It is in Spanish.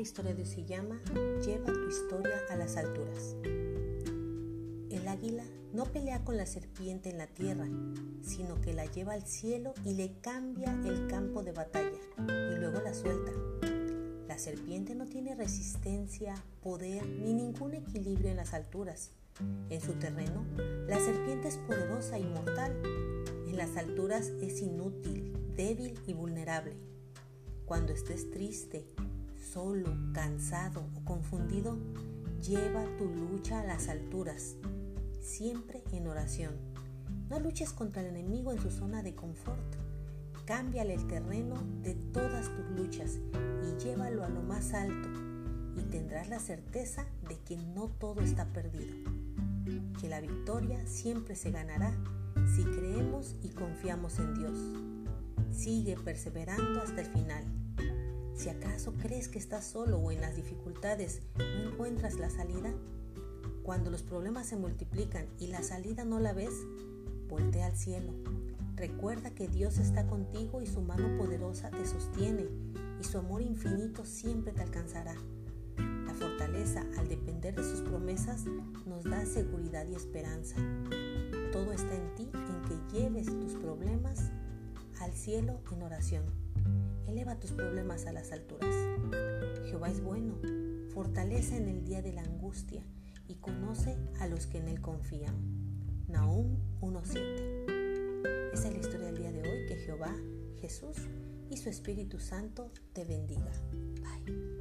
historia de hoy se llama Lleva tu historia a las alturas. El águila no pelea con la serpiente en la tierra, sino que la lleva al cielo y le cambia el campo de batalla y luego la suelta. La serpiente no tiene resistencia, poder ni ningún equilibrio en las alturas. En su terreno, la serpiente es poderosa y mortal. En las alturas es inútil, débil y vulnerable. Cuando estés triste, solo, cansado o confundido, lleva tu lucha a las alturas, siempre en oración. No luches contra el enemigo en su zona de confort. Cámbiale el terreno de todas tus luchas y llévalo a lo más alto y tendrás la certeza de que no todo está perdido, que la victoria siempre se ganará si creemos y confiamos en Dios. Sigue perseverando hasta el final. Si acaso crees que estás solo o en las dificultades no encuentras la salida, cuando los problemas se multiplican y la salida no la ves, voltea al cielo. Recuerda que Dios está contigo y su mano poderosa te sostiene y su amor infinito siempre te alcanzará. La fortaleza al depender de sus promesas nos da seguridad y esperanza. Todo está en ti, en que lleves tus problemas al cielo en oración. Eleva tus problemas a las alturas. Jehová es bueno, fortalece en el día de la angustia y conoce a los que en él confían. Nahum 1.7. Esa es la historia del día de hoy. Que Jehová, Jesús y su Espíritu Santo te bendiga. Bye.